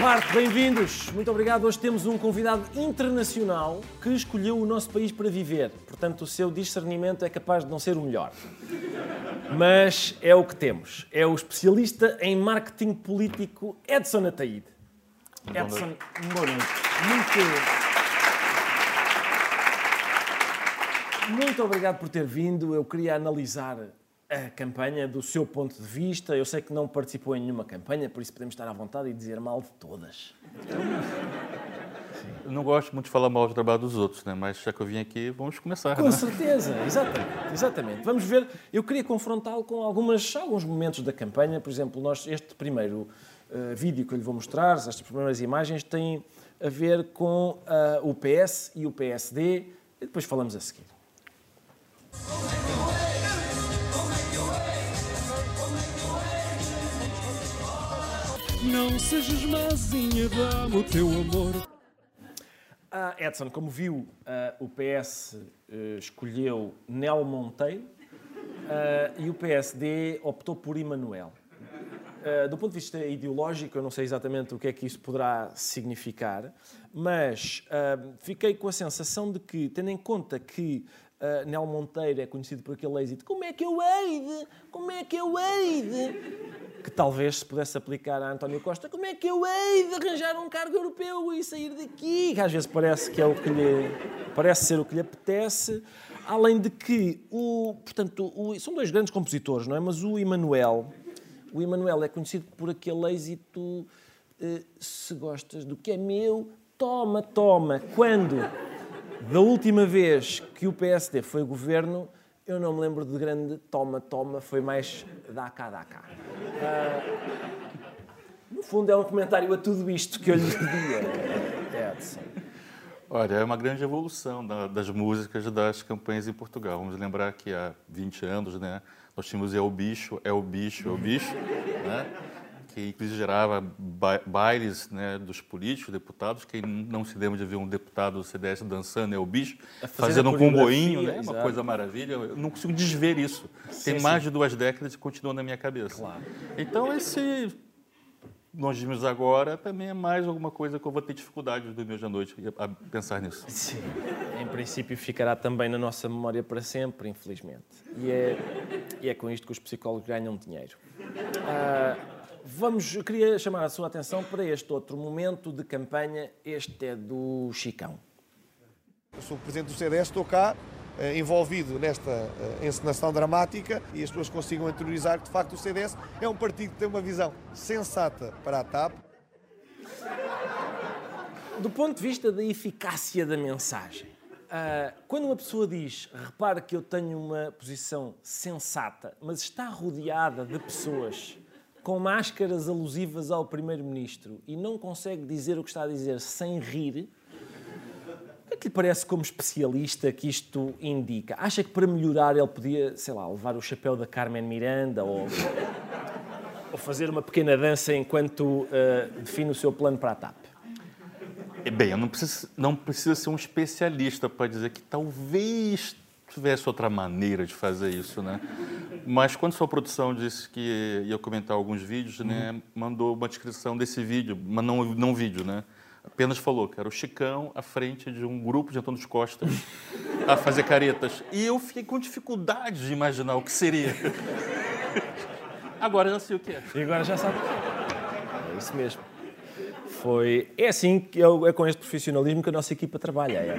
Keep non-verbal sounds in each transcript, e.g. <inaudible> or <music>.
parte, bem-vindos. Muito obrigado. Hoje temos um convidado internacional que escolheu o nosso país para viver. Portanto, o seu discernimento é capaz de não ser o melhor. Mas é o que temos. É o especialista em marketing político Edson Ataíde. Edson, boa noite. Muito... Muito obrigado por ter vindo. Eu queria analisar a campanha do seu ponto de vista. Eu sei que não participou em nenhuma campanha, por isso podemos estar à vontade e dizer mal de todas. Eu não gosto muito de falar mal do trabalho dos outros, né? mas já que eu vim aqui, vamos começar. Com né? certeza, exatamente, exatamente. Vamos ver, eu queria confrontá-lo com algumas, alguns momentos da campanha. Por exemplo, nós, este primeiro uh, vídeo que eu lhe vou mostrar, estas primeiras imagens, têm a ver com uh, o PS e o PSD, e depois falamos a seguir. Não sejas mazinha, dá-me o teu amor. Ah, Edson, como viu, ah, o PS eh, escolheu Nel Monteiro ah, e o PSD optou por Emanuel. Ah, do ponto de vista ideológico, eu não sei exatamente o que é que isso poderá significar, mas ah, fiquei com a sensação de que, tendo em conta que Uh, Nel Monteiro é conhecido por aquele êxito. Como é que eu hei de? Como é que eu hei de? Que talvez se pudesse aplicar a António Costa. Como é que eu hei de arranjar um cargo europeu e sair daqui? Que às vezes parece que é o que lhe... Parece ser o que lhe apetece. Além de que, o, portanto, o, são dois grandes compositores, não é? Mas o Emanuel, o Emanuel é conhecido por aquele êxito uh, se gostas do que é meu, toma, toma. Quando da última vez que o PSD foi governo, eu não me lembro de grande toma, toma, foi mais dá cá, dá cá. Uh, no fundo, é um comentário a tudo isto que eu lhe pedia, Edson. Olha, é uma grande evolução da, das músicas das campanhas em Portugal. Vamos lembrar que há 20 anos, né, nós tínhamos É o Bicho, É o Bicho, É o Bicho, né? Que inclusive gerava bailes né, dos políticos, deputados. Quem não se lembra de ver um deputado do CDS dançando é o bicho, fazendo um comboinho, né? uma coisa maravilha. Eu não consigo desver isso. Sim, Tem mais sim. de duas décadas e continua na minha cabeça. Claro. Então, esse nós vimos agora também é mais alguma coisa que eu vou ter dificuldade do meu de noite a pensar nisso. Sim, em princípio ficará também na nossa memória para sempre, infelizmente. E é, e é com isto que os psicólogos ganham dinheiro. Ah, Vamos, eu queria chamar a sua atenção para este outro momento de campanha. Este é do Chicão. Eu sou o presidente do CDS, estou cá eh, envolvido nesta eh, encenação dramática e as pessoas consigam interiorizar que, de facto, o CDS é um partido que tem uma visão sensata para a TAP. Do ponto de vista da eficácia da mensagem, Uh, quando uma pessoa diz, repare que eu tenho uma posição sensata, mas está rodeada de pessoas com máscaras alusivas ao Primeiro-Ministro e não consegue dizer o que está a dizer sem rir, o que é que lhe parece como especialista que isto indica? Acha que para melhorar ele podia, sei lá, levar o chapéu da Carmen Miranda ou, ou fazer uma pequena dança enquanto uh, define o seu plano para a TAP? Bem, eu não preciso, não preciso ser um especialista para dizer que talvez tivesse outra maneira de fazer isso, né? Mas quando sua produção disse que ia comentar alguns vídeos, né, uhum. mandou uma descrição desse vídeo, mas não, não vídeo, né? Apenas falou que era o Chicão à frente de um grupo de Antônio Costa <laughs> a fazer caretas. E eu fiquei com dificuldade de imaginar o que seria. Agora já sei o que é. E agora já sabe. É isso mesmo. Foi... É assim que eu, é com este profissionalismo que a nossa equipa trabalha. É.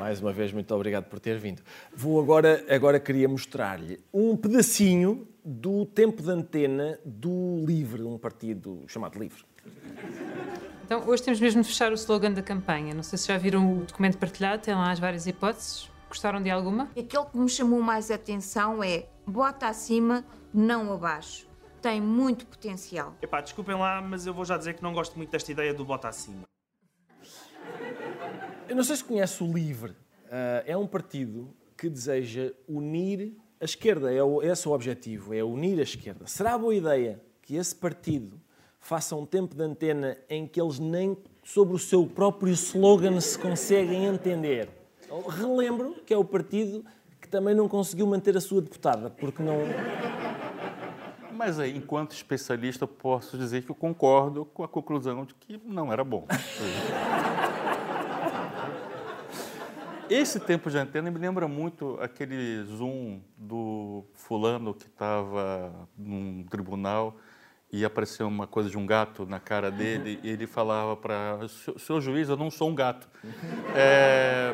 Mais uma vez, muito obrigado por ter vindo. Vou agora, agora queria mostrar-lhe um pedacinho do tempo de antena do LIVRE, um partido chamado LIVRE. Então, hoje temos mesmo de fechar o slogan da campanha. Não sei se já viram o documento partilhado, tem lá as várias hipóteses. Gostaram de alguma? Aquele que me chamou mais atenção é bota acima, não abaixo. Tem muito potencial. Epá, desculpem lá, mas eu vou já dizer que não gosto muito desta ideia do bota acima. Eu não sei se conhece o LIVRE. Uh, é um partido que deseja unir a esquerda. É o, esse é o objetivo, é unir a esquerda. Será boa ideia que esse partido faça um tempo de antena em que eles nem sobre o seu próprio slogan se conseguem entender? Relembro que é o partido que também não conseguiu manter a sua deputada, porque não Mas aí, enquanto especialista, posso dizer que eu concordo com a conclusão de que não era bom. Esse tempo de antena me lembra muito aquele zoom do fulano que estava num tribunal e apareceu uma coisa de um gato na cara dele e ele falava para seu juiz, eu não sou um gato. É,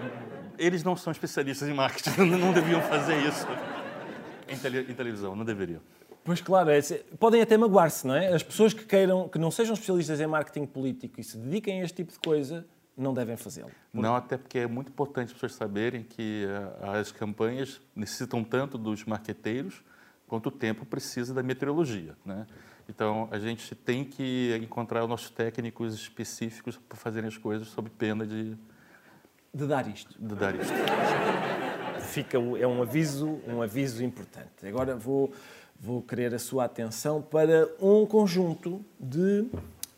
eles não são especialistas em marketing, <laughs> não deviam fazer isso em, tele, em televisão, não deveriam. Pois claro, é, podem até magoar-se, não é? As pessoas que queiram, que não sejam especialistas em marketing político e se dediquem a este tipo de coisa, não devem fazê-lo. Não, até porque é muito importante as pessoas saberem que uh, as campanhas necessitam tanto dos marqueteiros quanto o tempo precisa da meteorologia, né? Então, a gente tem que encontrar os nossos técnicos específicos para fazerem as coisas sob pena de... De dar isto. De dar isto. Fica, é um aviso, um aviso importante. Agora vou, vou querer a sua atenção para um conjunto de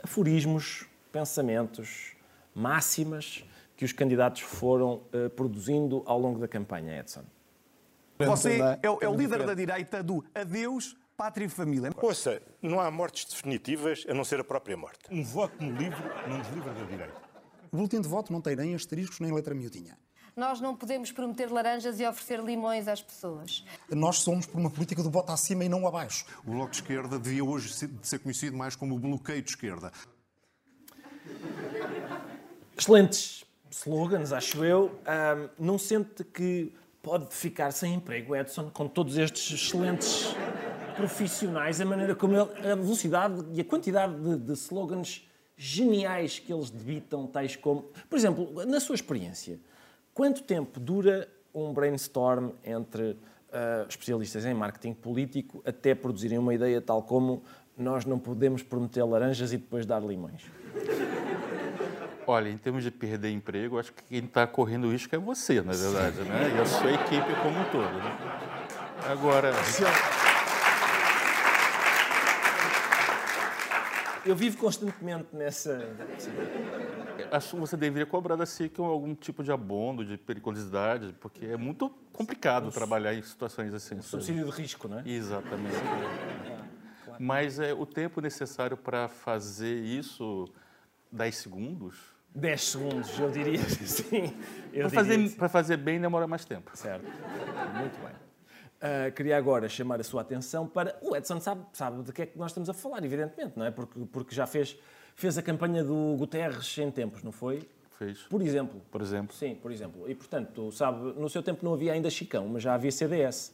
aforismos, pensamentos, máximas que os candidatos foram uh, produzindo ao longo da campanha, Edson. Você é o, é o líder da direita do adeus, pátria e família. Ouça, não há mortes definitivas a não ser a própria morte. Um voto no livro não nos livra da direita. O boletim de voto não tem nem asteriscos nem letra miudinha. Nós não podemos prometer laranjas e oferecer limões às pessoas. Nós somos por uma política do voto acima e não abaixo. O Bloco de Esquerda devia hoje ser conhecido mais como o bloqueio de esquerda. Excelentes slogans, acho eu. Um, não sente que pode ficar sem emprego, Edson, com todos estes excelentes profissionais, a maneira como ele, a velocidade e a quantidade de, de slogans geniais que eles debitam, tais como. Por exemplo, na sua experiência, quanto tempo dura um brainstorm entre uh, especialistas em marketing político até produzirem uma ideia tal como nós não podemos prometer laranjas e depois dar limões? Olha, em termos de perder emprego, acho que quem está correndo risco é você, na verdade, né? E a sua equipe como um todo. Né? Agora. Eu vivo constantemente nessa. Acho que você deveria cobrar da SIC algum tipo de abono, de periculosidade, porque é muito complicado trabalhar em situações assim. Um subsídio de risco, não é? Exatamente. Mas é, o tempo necessário para fazer isso, 10 segundos, 10 segundos, eu diria sim. Para fazer, para fazer bem demora mais tempo. Certo. Muito bem. Uh, queria agora chamar a sua atenção para. O Edson sabe, sabe de que é que nós estamos a falar, evidentemente, não é? Porque, porque já fez, fez a campanha do Guterres em tempos, não foi? Fez. Por exemplo. Por exemplo. Sim, por exemplo. E, portanto, sabe, no seu tempo não havia ainda Chicão, mas já havia CDS.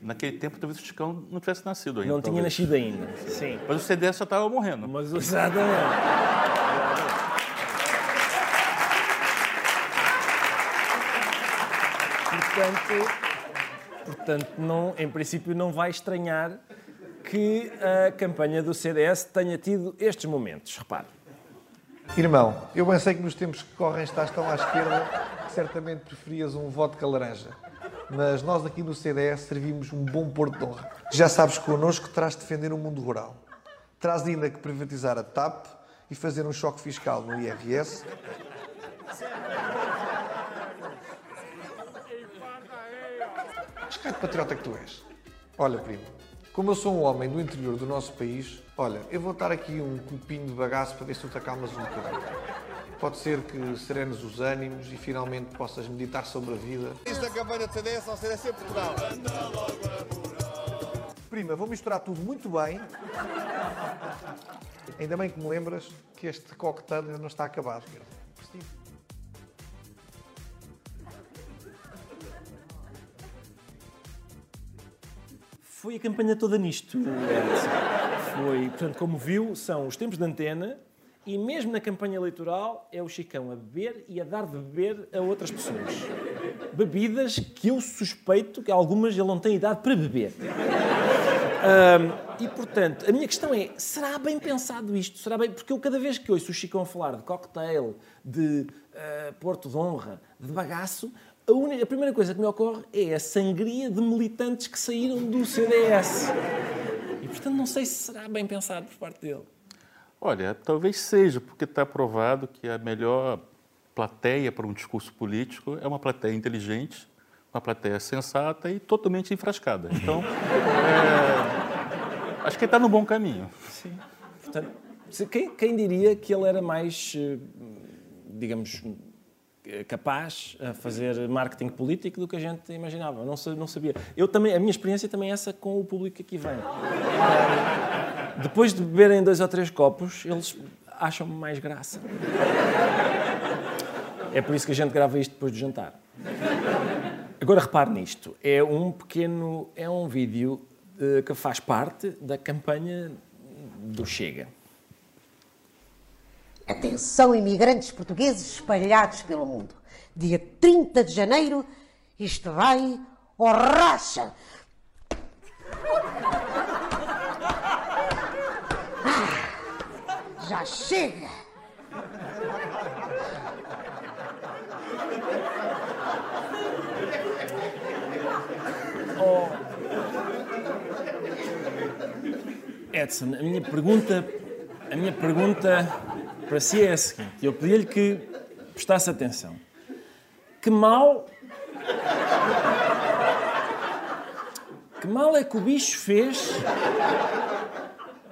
Naquele tempo, talvez o Chicão não tivesse nascido ainda. Não talvez. tinha nascido ainda. Sim. Mas o CDS já estava morrendo. Mas exatamente. Portanto, portanto não, em princípio, não vai estranhar que a campanha do CDS tenha tido estes momentos. Repare. Irmão, eu bem sei que nos tempos que correm estás tão à esquerda que certamente preferias um vodka laranja. Mas nós aqui no CDS servimos um bom porto de honra. Já sabes que connosco terás de defender o mundo rural. Terás ainda que privatizar a TAP e fazer um choque fiscal no IRS Mas que patriota que tu és? Olha, primo, como eu sou um homem do interior do nosso país, olha, eu vou dar aqui um copinho de bagaço para ver se tu te acalmas um bocadinho. Pode ser que serenes os ânimos e finalmente possas meditar sobre a vida. Isto da campanha de CDS ao CDS em Portugal. Prima, vou misturar tudo muito bem. Ainda bem que me lembras que este cocktail ainda não está acabado. Foi a campanha toda nisto. Foi, portanto, como viu, são os tempos de antena e mesmo na campanha eleitoral é o Chicão a beber e a dar de beber a outras pessoas. Bebidas que eu suspeito que algumas ele não tem idade para beber. Um, e, portanto, a minha questão é, será bem pensado isto? Será bem... Porque eu cada vez que ouço o Chicão falar de cocktail, de uh, Porto de Honra, de bagaço, a, única, a primeira coisa que me ocorre é a sangria de militantes que saíram do CDS. E, portanto, não sei se será bem pensado por parte dele. Olha, talvez seja, porque está provado que a melhor plateia para um discurso político é uma plateia inteligente, uma plateia sensata e totalmente enfrascada. Então, é, Acho que ele está no bom caminho. Sim. Portanto, quem, quem, diria que ele era mais, eh, digamos, capaz a fazer marketing político do que a gente imaginava? Não, não sabia. Eu também, a minha experiência também é essa com o público que aqui vem. Depois de beberem dois ou três copos, eles acham-me mais graça. É por isso que a gente grava isto depois do jantar. Agora repare nisto. É um pequeno. É um vídeo uh, que faz parte da campanha do Chega. Atenção, imigrantes portugueses espalhados pelo mundo. Dia 30 de janeiro, isto vai ao racha. Ah, já chega. Edson, a minha pergunta, a minha pergunta para si é a seguinte: eu pedi-lhe que prestasse atenção. Que mal. Que mal é que o bicho fez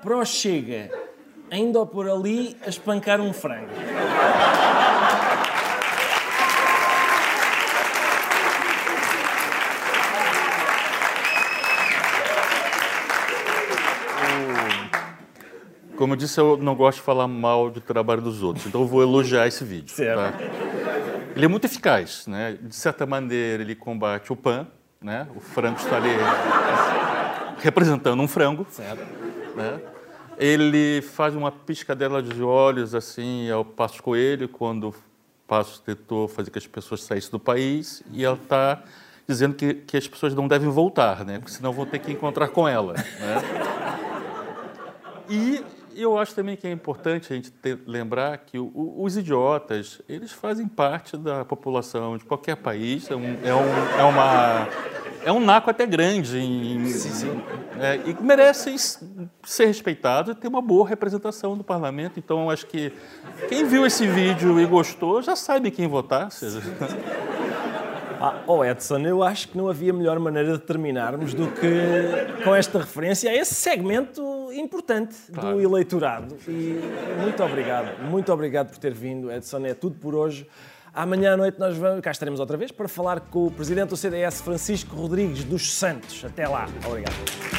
para o Chega ainda por ali a espancar um frango? Como eu disse, eu não gosto de falar mal do trabalho dos outros, então eu vou elogiar esse vídeo. Tá? Ele é muito eficaz, né? De certa maneira, ele combate o PAN, né? O frango está ali representando um frango. Certo. Né? Ele faz uma piscadela de olhos assim ao Passo Coelho quando o Passo tentou fazer que as pessoas saíssem do país e ela está dizendo que, que as pessoas não devem voltar, né? Porque senão vão ter que encontrar com ela. Né? E eu acho também que é importante a gente ter, lembrar que o, os idiotas, eles fazem parte da população de qualquer país. É um, é um, é uma, é um naco até grande em, sim, sim. É, e merecem ser respeitados e ter uma boa representação do parlamento. Então, acho que quem viu esse vídeo e gostou já sabe quem votar. Seja... <laughs> Ah, oh Edson, eu acho que não havia melhor maneira de terminarmos do que com esta referência a esse segmento importante claro. do eleitorado. E muito obrigado, muito obrigado por ter vindo, Edson. É tudo por hoje. Amanhã à noite nós vamos, cá estaremos outra vez para falar com o presidente do CDS, Francisco Rodrigues dos Santos. Até lá. Obrigado.